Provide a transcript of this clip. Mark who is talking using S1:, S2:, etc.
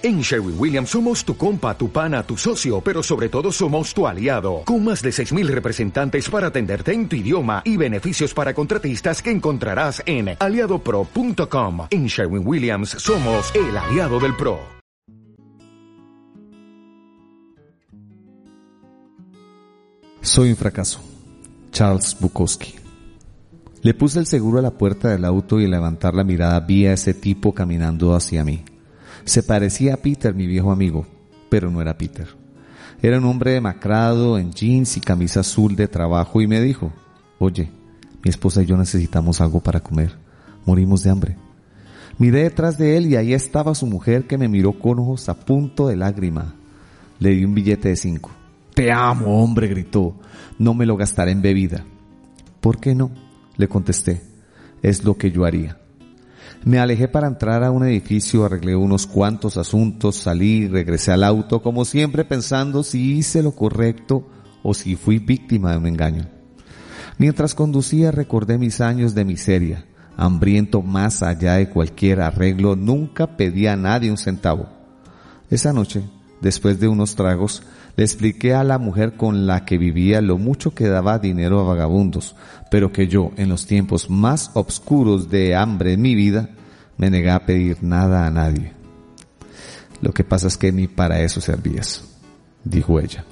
S1: En Sherwin Williams somos tu compa, tu pana, tu socio, pero sobre todo somos tu aliado, con más de 6.000 representantes para atenderte en tu idioma y beneficios para contratistas que encontrarás en aliadopro.com. En Sherwin Williams somos el aliado del PRO.
S2: Soy un fracaso. Charles Bukowski. Le puse el seguro a la puerta del auto y levantar la mirada vi a ese tipo caminando hacia mí. Se parecía a Peter, mi viejo amigo, pero no era Peter. Era un hombre demacrado en jeans y camisa azul de trabajo y me dijo, oye, mi esposa y yo necesitamos algo para comer. Morimos de hambre. Miré detrás de él y ahí estaba su mujer que me miró con ojos a punto de lágrima. Le di un billete de cinco. Te amo, hombre, gritó. No me lo gastaré en bebida. ¿Por qué no? Le contesté. Es lo que yo haría. Me alejé para entrar a un edificio, arreglé unos cuantos asuntos, salí, regresé al auto, como siempre pensando si hice lo correcto o si fui víctima de un engaño. Mientras conducía recordé mis años de miseria, hambriento más allá de cualquier arreglo, nunca pedí a nadie un centavo. Esa noche, después de unos tragos, le expliqué a la mujer con la que vivía lo mucho que daba dinero a vagabundos, pero que yo, en los tiempos más obscuros de hambre en mi vida, me negué a pedir nada a nadie. Lo que pasa es que ni para eso servías, dijo ella.